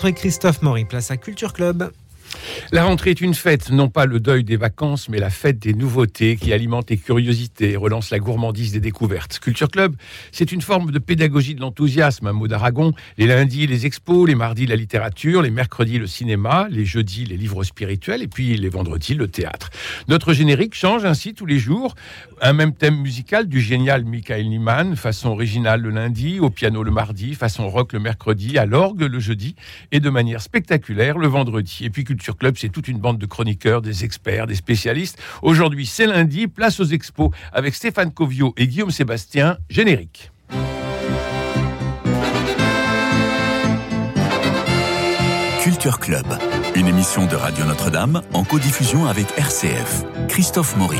Christophe Maury, place à Culture Club. La rentrée est une fête, non pas le deuil des vacances, mais la fête des nouveautés qui alimente les curiosités et relance la gourmandise des découvertes. Culture Club, c'est une forme de pédagogie de l'enthousiasme, un mot d'Aragon. Les lundis, les expos, les mardis, la littérature, les mercredis, le cinéma, les jeudis, les livres spirituels, et puis les vendredis, le théâtre. Notre générique change ainsi tous les jours. Un même thème musical du génial Michael Nyman, façon originale le lundi, au piano le mardi, façon rock le mercredi, à l'orgue le jeudi, et de manière spectaculaire le vendredi. Et puis Culture Club, c'est toute une bande de chroniqueurs, des experts, des spécialistes. Aujourd'hui, c'est lundi, place aux expos avec Stéphane Covio et Guillaume Sébastien. Générique. Culture Club, une émission de Radio Notre-Dame en codiffusion avec RCF. Christophe Maury.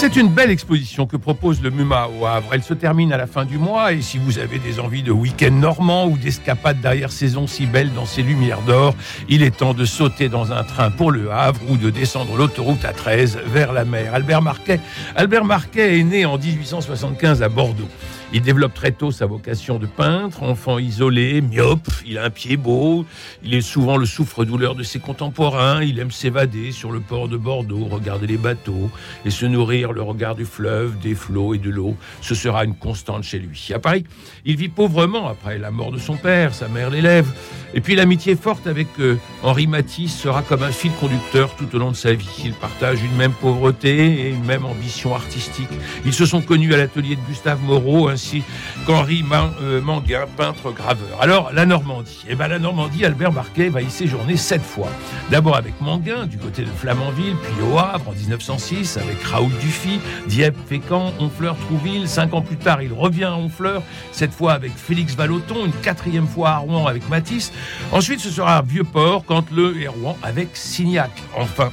C'est une belle exposition que propose le MUMA au Havre. Elle se termine à la fin du mois et si vous avez des envies de week-end normand ou d'escapade derrière saison si belle dans ses lumières d'or, il est temps de sauter dans un train pour le Havre ou de descendre l'autoroute A13 vers la mer. Albert Marquet, Albert Marquet est né en 1875 à Bordeaux. Il développe très tôt sa vocation de peintre, enfant isolé, myope, il a un pied beau, il est souvent le souffre-douleur de ses contemporains, il aime s'évader sur le port de Bordeaux, regarder les bateaux et se nourrir le regard du fleuve, des flots et de l'eau. Ce sera une constante chez lui. À Paris, il vit pauvrement après la mort de son père, sa mère l'élève. Et puis l'amitié forte avec euh, Henri Matisse sera comme un fil conducteur tout au long de sa vie. Ils partagent une même pauvreté et une même ambition artistique. Ils se sont connus à l'atelier de Gustave Moreau ainsi qu'Henri euh, Manguin, peintre graveur. Alors la Normandie. Eh ben la Normandie, Albert Marquet va y séjourner sept fois. D'abord avec Manguin du côté de Flamanville, puis au Havre en 1906 avec Raoul Dufy, Dieppe, Fécamp, Honfleur, Trouville. Cinq ans plus tard, il revient à Honfleur, cette fois avec Félix Vallotton, une quatrième fois à Rouen avec Matisse. Ensuite, ce sera Vieux-Port, quand le et Rouen avec Signac. Enfin,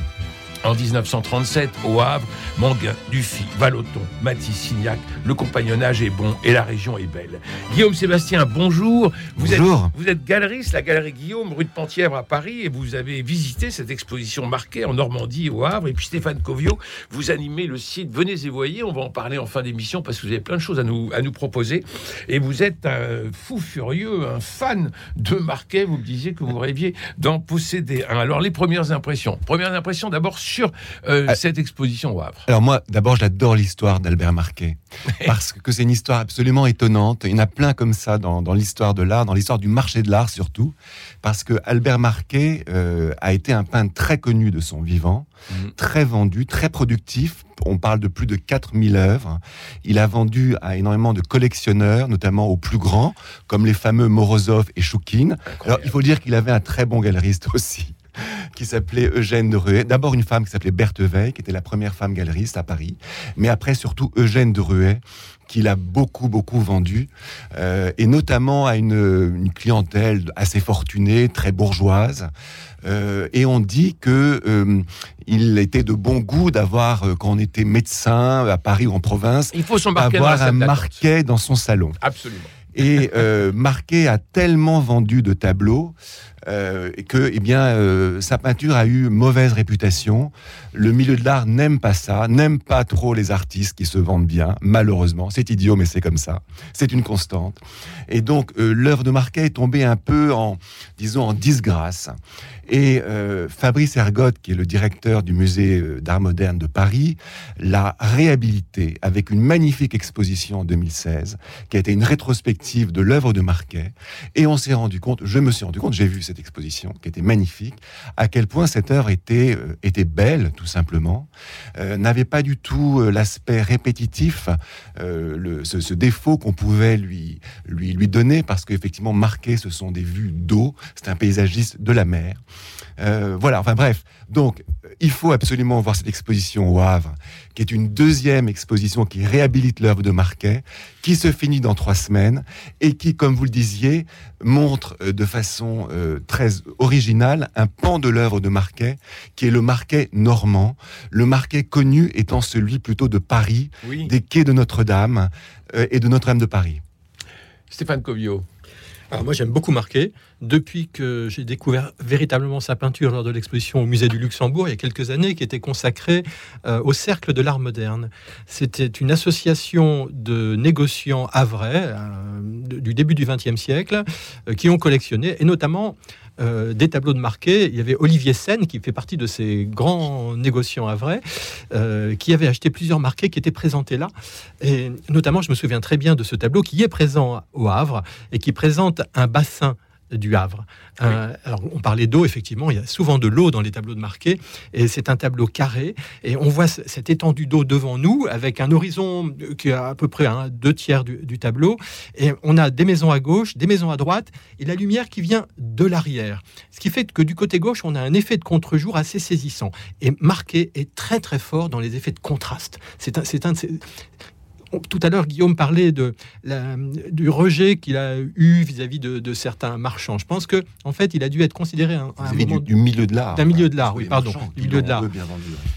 en 1937, au Havre, Manguin, Dufy, Valoton, Matisse, Signac, le compagnonnage est bon et la région est belle. Guillaume Sébastien, bonjour. Vous bonjour. Êtes, vous êtes galeriste, la galerie Guillaume, rue de Pentièvre à Paris, et vous avez visité cette exposition marquée en Normandie, au Havre. Et puis Stéphane Covio, vous animez le site Venez et voyez. On va en parler en fin d'émission parce que vous avez plein de choses à nous, à nous proposer. Et vous êtes un fou furieux, un fan de Marquet. Vous me disiez que vous rêviez d'en posséder un. Alors, les premières impressions. Premières impressions d'abord sur euh, ah. cette exposition au Havre. Alors moi, d'abord, j'adore l'histoire d'Albert Marquet. parce que c'est une histoire absolument étonnante. Il y en a plein comme ça dans, dans l'histoire de l'art, dans l'histoire du marché de l'art surtout. Parce que Albert Marquet euh, a été un peintre très connu de son vivant, mmh. très vendu, très productif. On parle de plus de 4000 œuvres. Il a vendu à énormément de collectionneurs, notamment aux plus grands, comme les fameux Morozov et Choukine. Alors, il faut dire qu'il avait un très bon galeriste aussi qui s'appelait Eugène de Ruet. D'abord une femme qui s'appelait Berthe Veil, qui était la première femme galeriste à Paris, mais après surtout Eugène de Ruet, qu'il a beaucoup beaucoup vendu, euh, et notamment à une, une, clientèle assez fortunée, très bourgeoise. Euh, et on dit que euh, il était de bon goût d'avoir, quand on était médecin à Paris ou en province, il faut son avoir un marquet dans son salon. Absolument. Et Marquet a tellement vendu de tableaux euh, que, eh bien, euh, sa peinture a eu mauvaise réputation. Le milieu de l'art n'aime pas ça, n'aime pas trop les artistes qui se vendent bien. Malheureusement, c'est idiot, mais c'est comme ça. C'est une constante. Et donc, euh, l'œuvre de Marquet est tombée un peu en, disons, en disgrâce. Et euh, Fabrice Ergotte, qui est le directeur du musée d'art moderne de Paris, l'a réhabilité avec une magnifique exposition en 2016, qui a été une rétrospective de l'œuvre de Marquet. Et on s'est rendu compte, je me suis rendu compte, j'ai vu cette exposition, qui était magnifique, à quel point cette œuvre était, euh, était belle, tout simplement, euh, n'avait pas du tout euh, l'aspect répétitif, le, ce, ce, défaut qu'on pouvait lui, lui, lui donner, parce qu'effectivement, Marquet, ce sont des vues d'eau, c'est un paysagiste de la mer. Voilà, enfin bref. Donc, il faut absolument voir cette exposition au Havre, qui est une deuxième exposition qui réhabilite l'œuvre de Marquet, qui se finit dans trois semaines et qui, comme vous le disiez, montre euh, de façon euh, très originale un pan de l'œuvre de Marquet, qui est le Marquet normand, le Marquet connu étant celui plutôt de Paris, oui. des quais de Notre-Dame euh, et de Notre-Dame de Paris. Stéphane Covio. Moi j'aime beaucoup Marquet. Depuis que j'ai découvert véritablement sa peinture lors de l'exposition au musée du Luxembourg il y a quelques années, qui était consacrée euh, au cercle de l'art moderne. C'était une association de négociants havrais euh, du début du XXe siècle euh, qui ont collectionné, et notamment euh, des tableaux de Marquet. Il y avait Olivier Sen, qui fait partie de ces grands négociants à vrai, euh, qui avait acheté plusieurs Marquets qui étaient présentés là. Et notamment, je me souviens très bien de ce tableau qui est présent au Havre et qui présente un bassin du Havre. Euh, alors, on parlait d'eau, effectivement, il y a souvent de l'eau dans les tableaux de Marquet, et c'est un tableau carré, et on voit cette étendue d'eau devant nous, avec un horizon qui est à peu près un deux tiers du, tableau, et on a des maisons à gauche, des maisons à droite, et la lumière qui vient de l'arrière. Ce qui fait que du côté gauche, on a un effet de contre-jour assez saisissant. Et Marquet est très très fort dans les effets de contraste. C'est un, un, tout à l'heure, Guillaume parlait de du rejet qu'il a eu vis-à-vis de, certains marchands. Je pense que, en fait, il a dû être considéré un, du, milieu de l'art. D'un milieu de l'art, oui, pardon, du milieu de l'art.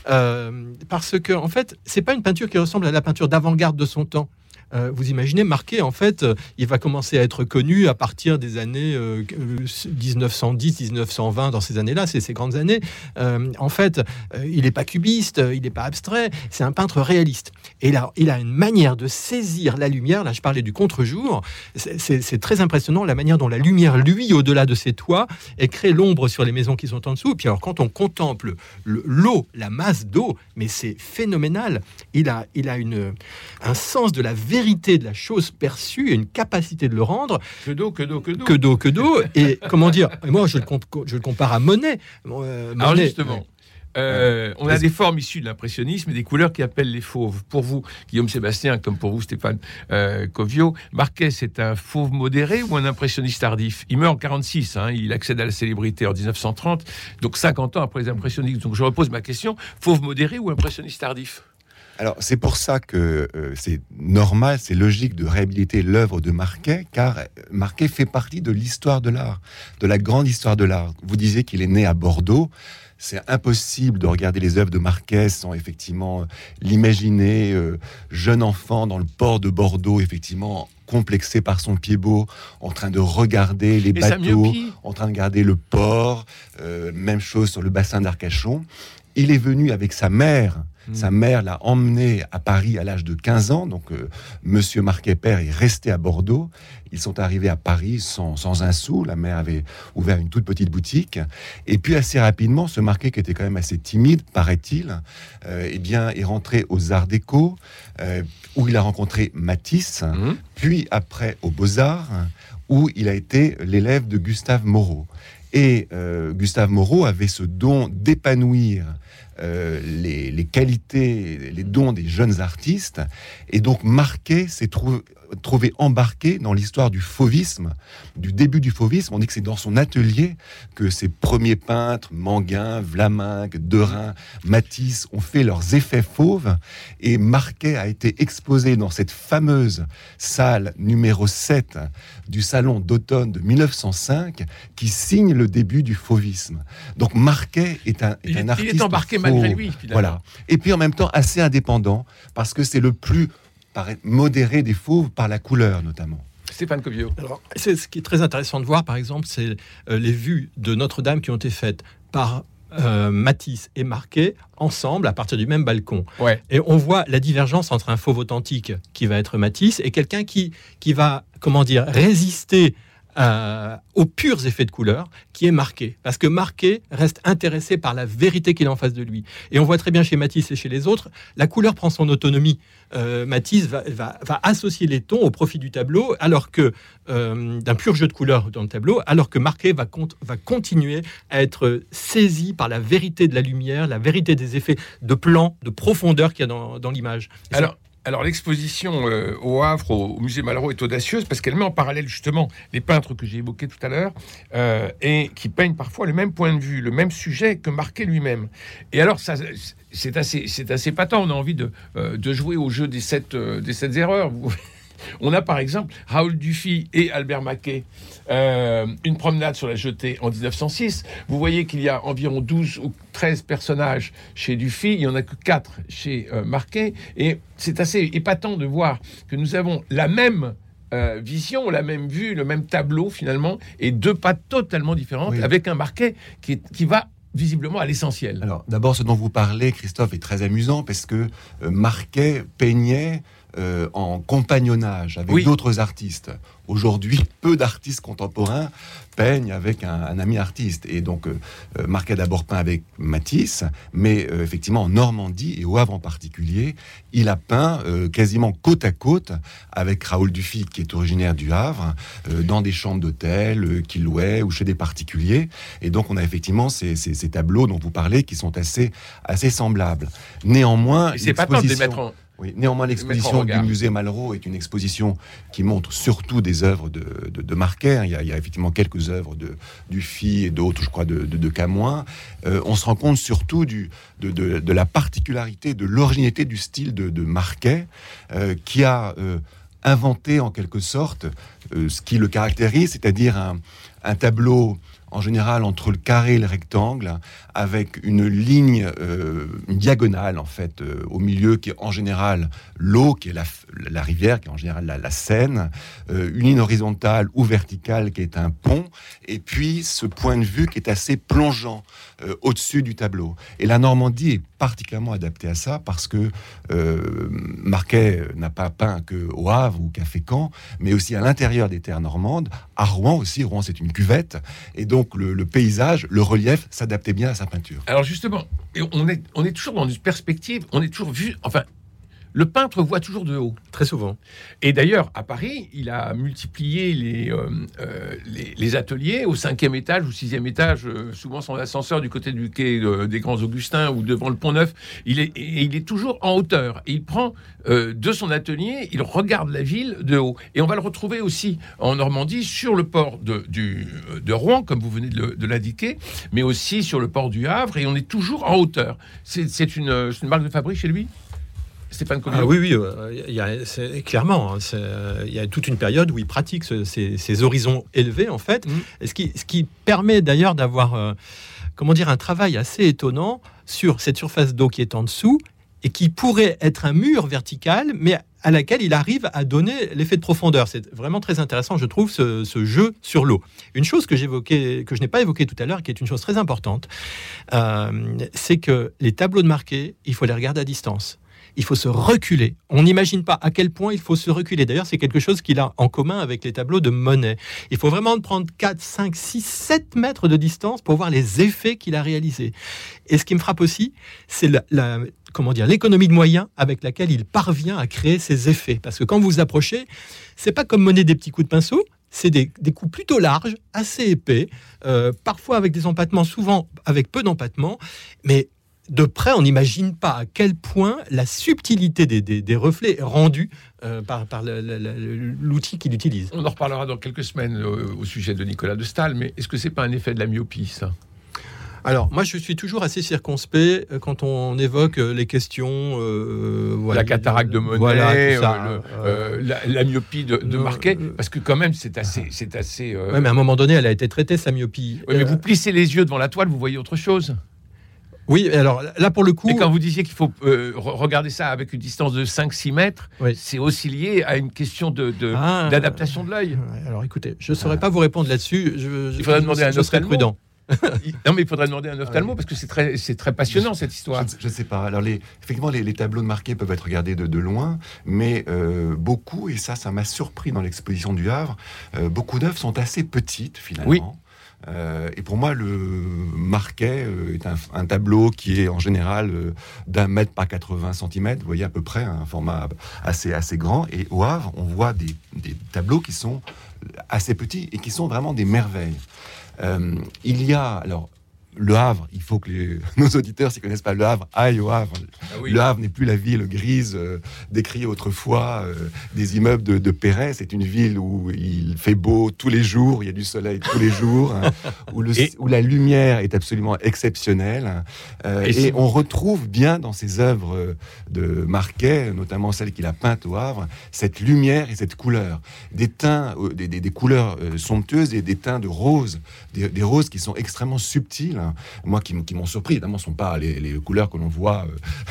Euh, parce que, en fait, c'est pas une peinture qui ressemble à la peinture d'avant-garde de son temps. Euh, vous imaginez, Marquet, en fait, euh, il va commencer à être connu à partir des années 1910-1920, euh, dans ces années-là, c'est ces grandes années. en fait, il n'est pas cubiste, il n'est pas abstrait, c'est un peintre réaliste. Et là, il a une manière de saisir la lumière. Là, je parlais du contre-jour. C'est très impressionnant la manière dont la lumière, lui, au-delà de ses toits, et crée l'ombre sur les maisons qui sont en dessous. Et puis alors, quand on contemple l'eau, la masse d'eau, mais c'est phénoménal. Il a, il a une, un sens de la vérité vérité de la chose perçue et une capacité de le rendre. Que d'eau, que d'eau, que d'eau. Que d'eau, que d'eau. et comment dire Moi, je le, je le compare à Monet. Euh, Alors justement. Euh, on a des formes issues de l'impressionnisme et des couleurs qui appellent les fauves. Pour vous, Guillaume Sébastien, comme pour vous, Stéphane euh, Covio, Marquez, c'est un fauve modéré ou un impressionniste tardif? Il meurt en 46, hein, il accède à la célébrité en 1930, donc 50 ans après les impressionnistes. Donc je repose ma question, fauve modéré ou impressionniste tardif? Alors c'est pour ça que euh, c'est normal, c'est logique de réhabiliter l'œuvre de Marquet, car Marquet fait partie de l'histoire de l'art, de la grande histoire de l'art. Vous disiez qu'il est né à Bordeaux. C'est impossible de regarder les œuvres de Marquet sans effectivement l'imaginer euh, jeune enfant dans le port de Bordeaux, effectivement complexé par son pied beau, en train de regarder les bateaux, en train de regarder le port, euh, même chose sur le bassin d'Arcachon. Il est venu avec sa mère sa mère l'a emmené à Paris à l'âge de 15 ans. Donc, euh, Monsieur Marquet Père est resté à Bordeaux. Ils sont arrivés à Paris sans, un sou. La mère avait ouvert une toute petite boutique. Et puis, assez rapidement, ce Marquet, qui était quand même assez timide, paraît-il, euh, eh bien, est rentré aux Arts Déco, euh, où il a rencontré Matisse, mmh. puis après aux Beaux-Arts, où il a été l'élève de Gustave Moreau. Et Gustave Moreau avait ce don d'épanouir euh, les, qualités, les dons des jeunes artistes. Et donc Marquet s'est trouvé, trouvé embarqué dans l'histoire du fauvisme, du début du fauvisme. On dit que c'est dans son atelier que ces premiers peintres, Manguin, Vlaminck, Derain, Matisse, ont fait leurs effets fauves. Et Marquet a été exposé dans cette fameuse salle numéro 7 du salon d'automne de 1905 qui signe le début du fauvisme. Donc Marquet est un, est artiste. Il est embarqué malgré lui, Voilà. Et puis en même temps assez indépendant parce que c'est le plus modéré des fauves par la couleur notamment. Stéphane Covio. Alors, c'est ce qui est très intéressant de voir, par exemple, c'est euh, les vues de Notre-Dame qui ont été faites par euh, Matisse et Marquet ensemble à partir du même balcon. Ouais. Et on voit la divergence entre un fauve authentique qui va être Matisse et quelqu'un qui, qui va, comment dire, résister euh, aux purs effets de couleur qui est marqué. Parce que marqué reste intéressé par la vérité qu'il a en face de lui. Et on voit très bien chez Matisse et chez les autres, la couleur prend son autonomie. Euh, Matisse va, associer les tons au profit du tableau, alors que euh, d'un pur jeu de couleurs dans le tableau, alors que Marquet va, va continuer à être saisi par la vérité de la lumière, la vérité des effets de plan, de profondeur qu'il y a dans, dans l'image. Alors, alors l'exposition euh, au Havre, au, musée Malraux, est audacieuse parce qu'elle met en parallèle justement les peintres que j'ai évoqués tout à l'heure euh, et qui peignent parfois le même point de vue, le même sujet que Marquet lui-même. Et alors ça, c'est assez, c'est assez patent. On a envie de, euh, de jouer au jeu des sept, des sept erreurs. On a par exemple Raoul Dufy et Albert Maquet, euh, une promenade sur la jetée en 1906. Vous voyez qu'il y a environ 12 ou 13 personnages chez Dufy, il n'y en a que 4 chez euh, Marquet, et c'est assez épatant de voir que nous avons la même euh, vision, la même vue, le même tableau finalement, et deux pattes totalement différentes, Oui. avec un marquet qui, est- qui va visiblement à l'essentiel. Alors, d'abord, ce dont vous parlez, Christophe, est très amusant parce que euh, Marquet peignait euh, en compagnonnage avec Oui. d'autres artistes. Aujourd'hui, peu d'artistes contemporains peignent avec un, un ami artiste. Et donc, euh, euh, a d'abord peint avec Matisse, mais euh, effectivement, en Normandie et au Havre en particulier, il a peint quasiment côte à côte avec Raoul Dufy, qui est originaire du Havre, dans des chambres d'hôtel qu'il louait ou chez des particuliers. Et donc, on a effectivement ces, ces- ces tableaux dont vous parlez qui sont assez, assez semblables. Néanmoins, c'est pas de les mettre en. Oui, néanmoins, l'exposition du musée Malraux est une exposition qui montre surtout des œuvres de, de. Il y, a, il y a effectivement quelques œuvres de Dufy et d'autres, je crois, de, de, Camoin. Euh, on se rend compte surtout du, de, la particularité, de l'originalité du style de, de Marquet, euh, qui a euh, inventé en quelque sorte ce qui le caractérise, c'est-à-dire un, un tableau en général entre le carré et le rectangle, avec une ligne, euh, une diagonale en fait, euh, au milieu qui est en général l'eau, qui est la, rivière, qui est en général la, Seine, euh, une ligne horizontale ou verticale qui est un pont, et puis ce point de vue qui est assez plongeant au-dessus du tableau. Et la Normandie est particulièrement adaptée à ça parce que euh, Marquet n'a pas peint que au Havre ou qu'à Fécamp, mais aussi à l'intérieur des terres normandes, à Rouen aussi. Rouen, c'est une cuvette, et donc le, le paysage, le relief s'adaptait bien à sa peinture. Alors justement, on est, on est toujours dans une perspective, on est toujours vu. Enfin, le peintre voit toujours de haut. Très souvent. Et d'ailleurs, à Paris, il a multiplié les, euh, euh, les, les ateliers au cinquième étage ou sixième étage, euh, souvent sans ascenseur du côté du quai euh, des Grands Augustins ou devant le Pont Neuf. Il est, et il est toujours en hauteur. Et il prend de son atelier, il regarde la ville de haut. Et on va le retrouver aussi en Normandie, sur le port de, du, de Rouen, comme vous venez de, l'indiquer, mais aussi sur le port du Havre. Et on est toujours en hauteur. C'est une, c'est une marque de fabrique chez lui? Stéphane Ah oui, oui, euh, y a, clairement, hein, euh, il y a toute une période où il pratique ce- ces, ces horizons élevés, en fait, et ce, qui, ce qui permet d'ailleurs d'avoir, euh, comment dire, un travail assez étonnant sur cette surface d'eau qui est en dessous et qui pourrait être un mur vertical, mais à laquelle il arrive à donner l'effet de profondeur. C'est vraiment très intéressant, je trouve, ce, ce jeu sur l'eau. Une chose que j'évoquais, que je n'ai pas évoquée tout à l'heure, qui est une chose très importante, euh, c'est que les tableaux de marqués, il faut les regarder à distance il faut se reculer. On n'imagine pas à quel point il faut se reculer. D'ailleurs, c'est quelque chose qu'il a en commun avec les tableaux de Monet. Il faut vraiment prendre 4, 5, 6, 7 mètres de distance pour voir les effets qu'il a réalisés. Et ce qui me frappe aussi, c'est la, comment dire, l'économie de moyens avec laquelle il parvient à créer ces effets. Parce que quand vous vous approchez, c'est pas comme Monet des petits coups de pinceau, c'est des, des coups plutôt larges, assez épais, euh, parfois avec des empattements, souvent avec peu d'empattements, mais de près, on n'imagine pas à quel point la subtilité des, des- des reflets est rendue euh, par, par l'outil qu'il utilise. On en reparlera dans quelques semaines euh, au sujet de Nicolas de Stahl, mais est-ce que c'est pas un effet de la myopie, ça? Alors, moi, je suis toujours assez circonspect euh, quand on évoque les questions. euh, voilà, La cataracte de Monet, voilà, tout ça, euh, le- euh, euh, la, la myopie de, Marquet, parce que quand même, c'est assez... C'est assez ouais, mais à un moment donné, elle a été traitée, sa myopie. ouais, mais vous plissez les yeux devant la toile, vous voyez autre chose? Oui, alors là, pour le coup. Et quand vous disiez qu'il faut euh, re- regarder ça avec une distance de 5-6 mètres, Oui. c'est aussi lié à une question de- de- Ah, d'adaptation de l'œil. Ouais, Alors écoutez, je ne saurais pas vous répondre là-dessus. Je, je- Il faudrait je- demander à un je serai ophtalmo. prudent. Non, mais il faudrait demander un ophtalmo parce que c'est très, c'est très passionnant cette histoire. Je ne sais pas. Alors, les, effectivement, les, les tableaux de Marquet peuvent être regardés de, de loin, mais euh, beaucoup, et ça, ça m'a surpris dans l'exposition du Havre, euh, beaucoup d'œuvres sont assez petites, finalement. Oui. Euh, et pour moi, le Marquet euh, est un, tableau qui est en général euh, d'un mètre par 80 cm, vous voyez à peu près, un format assez, assez grand. Et au Havre, on voit des, des tableaux qui sont assez petits et qui sont vraiment des merveilles. Il y a, alors, le Havre, il faut que les- nos auditeurs, s'ils connaissent pas le Havre, aillent au Havre. Ah oui. Le Havre n'est plus la ville grise euh, décriée autrefois euh, des immeubles de, de Perret. C'est une ville où il fait beau tous les jours, il y a du soleil tous les jours, hein, où, le- Et- où la lumière est absolument exceptionnelle. Euh, Et on retrouve bien dans ses œuvres de Marquet, notamment celles qu'il a peintes au Havre, cette lumière et cette couleur. Des teints, des, des- des couleurs somptueuses et des teints de roses, des, des roses qui sont extrêmement subtiles hein. moi qui, m'ont surpris. Évidemment, ce sont pas les, les couleurs que l'on voit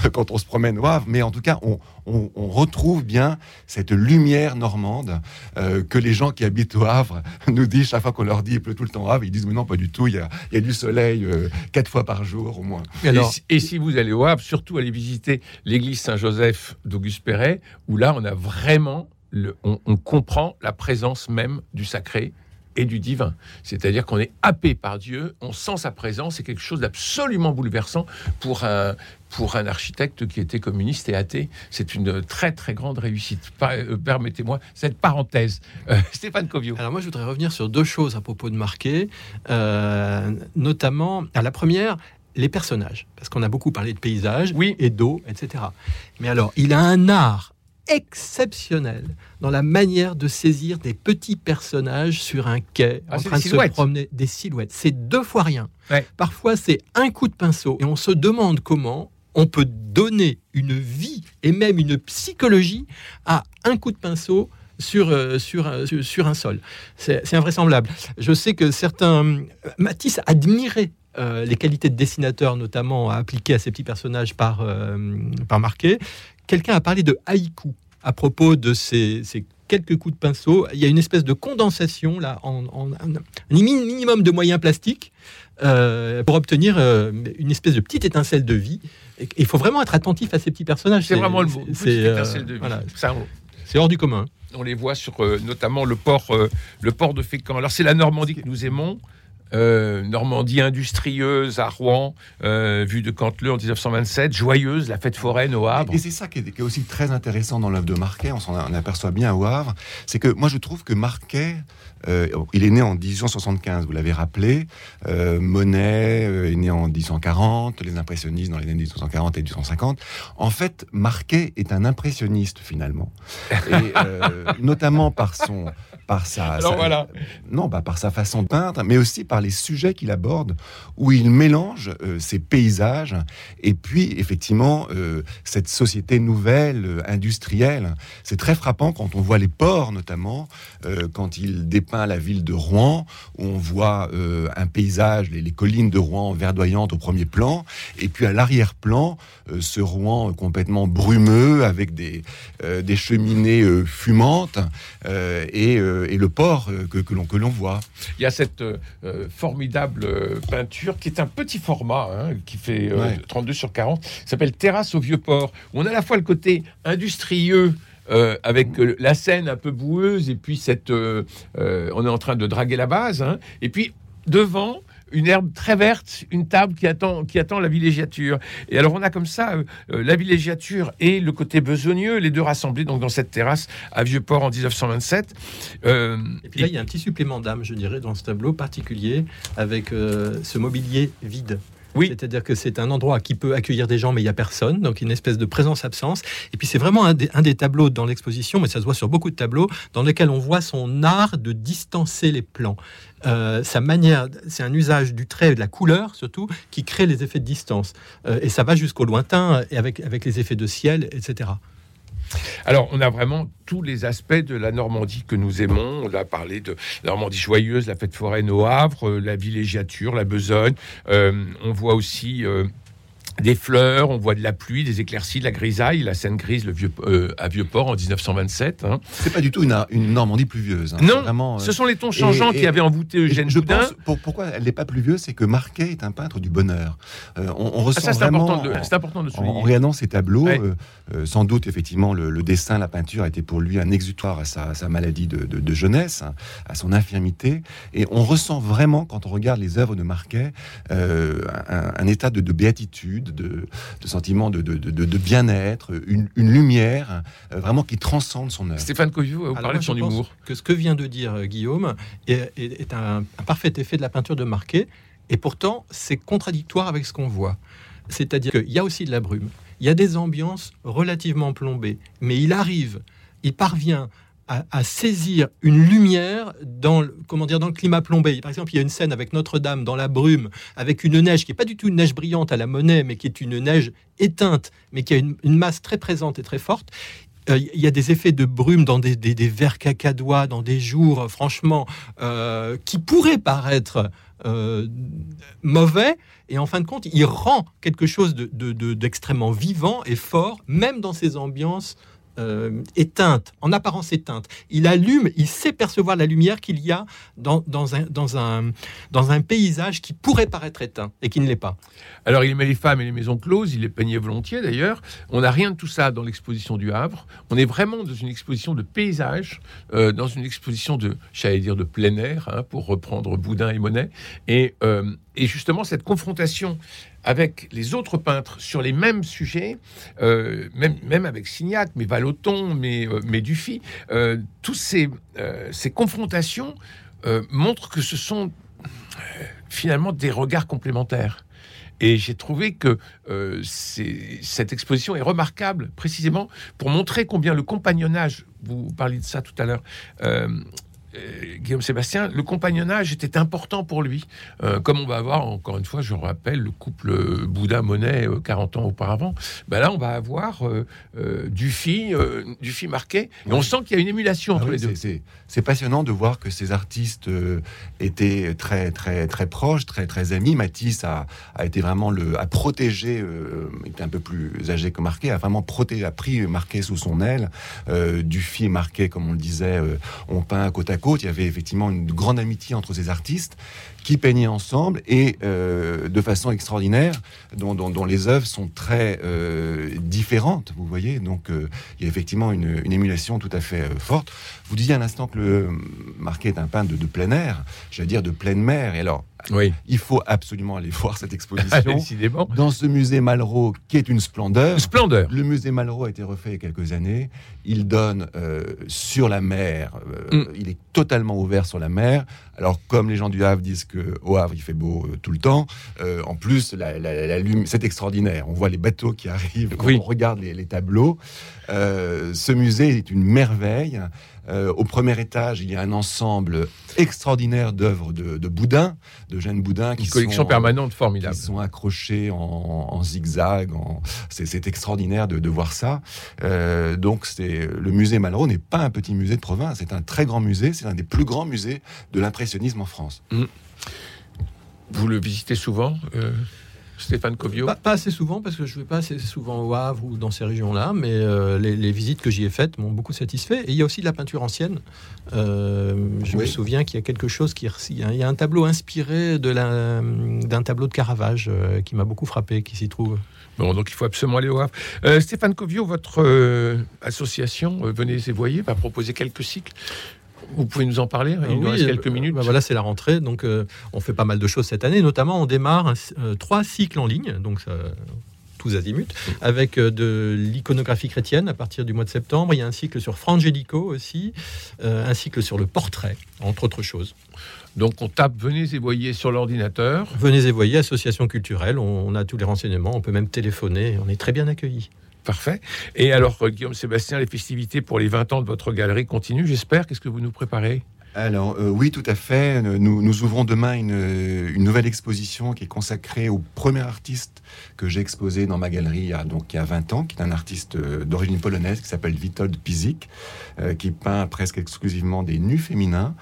euh, quand on se promène au Havre, mais en tout cas, on, on- on retrouve bien cette lumière normande euh, que les gens qui habitent au Havre nous disent chaque fois qu'on leur dit il pleut tout le temps au Havre, ils disent mais non, pas du tout, il y a, il y a du soleil euh, quatre fois par jour au moins. Et alors, et, si, et si vous allez au Havre, surtout allez visiter l'église Saint-Joseph d'Auguste Perret, où là, on a vraiment, le, on, on comprend la présence même du sacré et du divin. C'est-à-dire qu'on est happé par Dieu, on sent sa présence, c'est quelque chose d'absolument bouleversant pour un, pour un architecte qui était communiste et athée. C'est une très très grande réussite. Euh, Permettez-moi cette parenthèse. Euh, Stéphane Covio. Alors moi, je voudrais revenir sur deux choses à propos de Marquet, euh, notamment à la première, les personnages, parce qu'on a beaucoup parlé de paysages Oui. et d'eau, etc. Mais alors, il a un art exceptionnel dans la manière de saisir des petits personnages sur un quai Ah, en train de silhouettes. se promener, des silhouettes. C'est deux fois rien. Ouais. Parfois, c'est un coup de pinceau et on se demande comment on peut donner une vie et même une psychologie à un coup de pinceau sur, euh, sur, un- sur, sur un sol. C'est c'est invraisemblable. Je sais que certains... Matisse admirait euh, les qualités de dessinateur, notamment appliquées à ces petits personnages par, euh, par Marquet. Quelqu'un a parlé de haïku à propos de ces, ces quelques coups de pinceau. Il y a une espèce de condensation, là, en, en- un mini- minimum de moyens plastiques euh, pour obtenir euh, une espèce de petite étincelle de vie. Et Il faut vraiment être attentif à ces petits personnages. C'est vraiment le mot. c'est- euh, étincelle de vie. voilà, Ça, on- c'est hors du commun. on les voit sur euh, notamment le port, le port de Fécamp. Alors c'est la Normandie que nous aimons. Euh, Normandie industrieuse à Rouen, euh, vue de Canteleu en 1927, joyeuse, la fête foraine au Havre. Et c'est ça qui est, qui est aussi très intéressant dans l'œuvre de Marquet, on s'en aperçoit bien au Havre, c'est que moi je trouve que Marquet, euh, il est né en 1875, vous l'avez rappelé, Monet est né en 1840, les impressionnistes dans les années 1840 et 1850. En fait, Marquet est un impressionniste finalement, et notamment par son... Par sa, Alors sa- voilà. non, bah, par sa façon de peindre, mais aussi par les sujets qu'il aborde, où il mélange euh, ces paysages et puis effectivement euh, cette société nouvelle, euh, industrielle. C'est très frappant quand on voit les ports, notamment quand il dépeint la ville de Rouen, où on voit un paysage, les, les collines de Rouen verdoyantes au premier plan, et puis à l'arrière-plan, ce Rouen complètement brumeux avec des, des cheminées fumantes et, et le port euh, que, que l'on que l'on voit. Il y a cette euh, euh, formidable euh, peinture qui est un petit format, hein, qui fait euh, Ouais. 32 sur 40, qui s'appelle Terrasse au Vieux-Port, où on a à la fois le côté industrieux. euh, avec euh, la scène un peu boueuse et puis cette, euh, euh, on est en train de draguer la base, hein, et puis devant une herbe très verte, une table qui attend, qui attend la villégiature. Et alors on a comme ça euh, euh, la villégiature et le côté besogneux, les deux rassemblés donc dans cette terrasse à Vieux-Port en 1927. Euh, Et puis là, il y a un petit supplément d'âme, je dirais, dans ce tableau particulier, avec euh, ce mobilier vide. Oui. C'est-à-dire que c'est un endroit qui peut accueillir des gens, mais il n'y a personne, donc une espèce de présence-absence. Et puis c'est vraiment un des, un des tableaux dans l'exposition, mais ça se voit sur beaucoup de tableaux, dans lesquels on voit son art de distancer les plans. Euh, sa manière, c'est un usage du trait et de la couleur surtout, qui crée les effets de distance. Euh, et ça va jusqu'au lointain, et avec, avec les effets de ciel, etc. Alors, on a vraiment tous les aspects de la Normandie que nous aimons. On a parlé de Normandie joyeuse, la fête foraine au Havre, euh, la villégiature, la besogne. On voit aussi des fleurs, on voit de la pluie, des éclaircies, de la grisaille, la Seine grise le vieux, euh, à Vieux-Port en 1927. hein. C'est pas du tout une, une Normandie pluvieuse. hein. Non, vraiment, euh, ce sont les tons changeants et- qui avaient envoûté Eugène je Boudin. pense, pour- pourquoi elle n'est pas pluvieuse, c'est que Marquet est un peintre du bonheur. Euh, on, on Ah, ressent ça, vraiment, important, de- c'est important de en, en souligner. regardant ces tableaux, Ouais. sans doute effectivement le, le dessin, la peinture était pour lui un exutoire à sa, à sa maladie de, de- de jeunesse, hein, à son infirmité, et on ressent vraiment quand on regarde les œuvres de Marquet un, un état de, de béatitude, de, de sentiment de, de- de- de bien-être, une, une lumière euh, vraiment qui transcende son œuvre. Stéphane Coviou, vous parlez de son humour. Que ce que vient de dire euh, Guillaume est, est- est un, un parfait effet de la peinture de Marquet, et pourtant c'est contradictoire avec ce qu'on voit. C'est-à-dire qu'il y a aussi de la brume, il y a des ambiances relativement plombées, mais il arrive, il parvient à, saisir une lumière dans le, comment dire, dans le climat plombé. Par exemple, il y a une scène avec Notre-Dame dans la brume, avec une neige qui n'est pas du tout une neige brillante à la monnaie, mais qui est une neige éteinte, mais qui a une, masse très présente et très forte Euh, Il y a des effets de brume dans des, des, verres cacadois, dans des jours, franchement, euh, qui pourraient paraître euh, mauvais. Et en fin de compte, il rend quelque chose de- de- d'extrêmement vivant et fort, même dans ces ambiances euh, éteintes, en apparence éteintes. Il allume, il sait percevoir la lumière qu'il y a dans un paysage qui pourrait paraître éteint et qui ne l'est pas. Alors, il aimait les femmes et les maisons closes, il les peignait volontiers d'ailleurs. On n'a rien de tout ça dans l'exposition du Havre. On est vraiment dans une exposition de paysage, euh, dans une exposition de, j'allais dire, de plein air, hein, pour reprendre Boudin et Monet. Et, euh, et justement, cette confrontation avec les autres peintres sur les mêmes sujets, euh, même, avec Signac, mais Vallotton, mais, euh, Dufy, euh, tous ces, ces confrontations montrent que ce sont finalement des regards complémentaires. Et j'ai trouvé que cette exposition est remarquable précisément pour montrer combien le compagnonnage, vous parliez de ça tout à l'heure, Guillaume Sébastien, le compagnonnage était important pour lui. Euh, comme on va avoir, encore une fois, je rappelle, le couple Bouddha-Monet euh, 40 ans auparavant, ben là on va avoir euh, euh, Dufy, euh, Dufy marqué, et on sent qu'il y a une émulation Ah entre oui, les deux. c'est- passionnant de voir que ces artistes euh, étaient très très très proches, très très amis. Matisse a, a été vraiment le a protégé, euh, il était un peu plus âgé que Marquet, a vraiment protégé, a pris Marquet sous son aile. Euh, Dufy et Marquet, comme on le disait, euh, ont peint côte à côte. Il y avait effectivement une grande amitié entre ces artistes qui peignaient ensemble et euh, de façon extraordinaire, dont, les œuvres sont très euh, différentes. Vous voyez, donc euh, il y a effectivement une, émulation tout à fait forte. Vous disiez à l'instant que le Marquet est un peintre de, de plein air, j'allais dire de pleine mer. Et alors, Oui, il faut absolument aller voir cette Ah, exposition décidément. dans ce musée Malraux qui est une splendeur. Splendeur. Le musée Malraux a été refait il y a quelques années. Il donne euh, sur la mer. euh, Mm. Il est totalement ouvert sur la mer. Alors, comme les gens du Havre disent que au Havre il fait beau euh, tout le temps, euh, en plus la, la- c'est extraordinaire. On voit les bateaux qui arrivent. Quand Oui. on regarde les, les tableaux. Euh, ce musée est une merveille. Au premier étage, il y a un ensemble extraordinaire d'œuvres de, de Boudin, de jeunes Boudin, qui Une collection sont, permanente qui formidable. sont accrochés en, en zigzag. En... C'est, extraordinaire de, de voir ça. Donc, c'est le musée Malraux n'est pas un petit musée de province, c'est un très grand musée. C'est un des plus grands musées de l'impressionnisme en France. Vous le visitez souvent, euh, Stéphane Covio? Pas, pas assez souvent, parce que je ne vais pas assez souvent au Havre ou dans ces régions-là, mais euh, les, les visites que j'y ai faites m'ont beaucoup satisfait. Et il y a aussi de la peinture ancienne. Euh, je me souviens qu'il y a quelque chose qui... Il y a- il y a un tableau inspiré de la- d'un tableau de Caravage euh, qui m'a beaucoup frappé, qui s'y trouve. Bon, donc il faut absolument aller au Havre. Euh, Stéphane Covio, votre euh, association euh, Venez et Voyez va proposer quelques cycles. Vous pouvez nous en parler Il nous Oui, reste euh, quelques minutes. bah voilà, c'est la rentrée, donc euh, on fait pas mal de choses cette année. Notamment, on démarre un- euh, trois cycles en ligne, donc ça, tous azimuts, avec euh, de l'iconographie chrétienne à partir du mois de septembre. Il y a un cycle sur Frangelico aussi, euh, un cycle sur le portrait, entre autres choses. Donc on tape Venez et Voyez sur l'ordinateur. Venez et voyez, association culturelle, on, on a tous les renseignements, on peut même téléphoner, on est très bien accueillis. Parfait. Et alors, euh, Guillaume Sébastien, les festivités pour les 20 ans de votre galerie continuent, j'espère. Qu'est-ce que vous nous préparez? Alors euh, oui, tout à fait. Nous, nous ouvrons demain une, nouvelle exposition qui est consacrée au premier artiste que j'ai exposé dans ma galerie il y a, donc, il y a 20 ans, qui est un artiste euh, d'origine polonaise qui s'appelle Witold Pizik, euh, qui peint presque exclusivement des nus féminins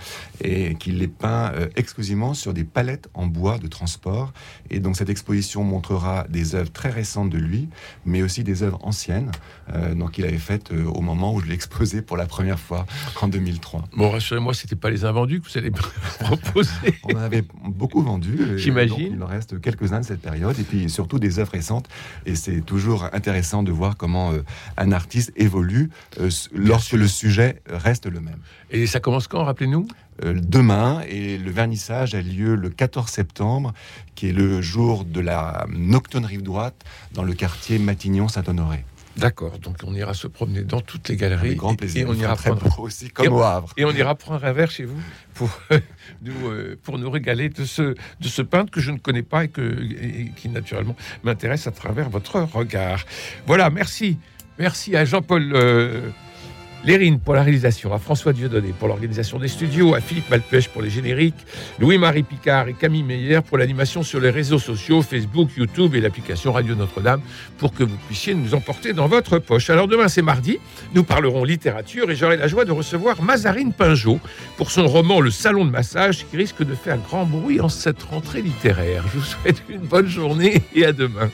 et qui les peint euh, exclusivement sur des palettes en bois de transport. Et donc cette exposition montrera des œuvres très récentes de lui, mais aussi des œuvres anciennes, euh, donc qu'il avait faites euh, au moment où je l'ai exposé pour la première fois en 2003. Bon, rassurez-moi, c'était pas les invendus que vous allez proposer. On en avait beaucoup vendu. J'imagine. Il en reste quelques-uns de cette période, et puis surtout des œuvres récentes. Et c'est toujours intéressant de voir comment euh, un artiste évolue euh, lorsque le sujet reste le même. Et ça commence quand, rappelez-nous? Euh, demain, et le vernissage a lieu le 14 septembre, qui est le jour de la nocturne rive droite dans le quartier Matignon-Saint-Honoré. D'accord, donc on ira se promener dans toutes les galeries. Avec grand et- plaisir. Et, on ira très prendre aussi, comme Et- au Havre. Et on ira prendre un verre chez vous pour, nous, euh, pour nous régaler de ce, de ce peintre que je ne connais pas et, que, et qui naturellement m'intéresse à travers votre regard. Voilà, merci. Merci à Jean-Paul euh, Lérine pour la réalisation, à François Dieudonné pour l'organisation des studios, à Philippe Malpêche pour les génériques, Louis-Marie Picard et Camille Meyer pour l'animation sur les réseaux sociaux, Facebook, YouTube et l'application Radio Notre-Dame pour que vous puissiez nous emporter dans votre poche. Alors demain c'est mardi, nous parlerons littérature et j'aurai la joie de recevoir Mazarine Pinjot pour son roman Le Salon de massage qui risque de faire grand bruit en cette rentrée littéraire. Je vous souhaite une bonne journée et à demain.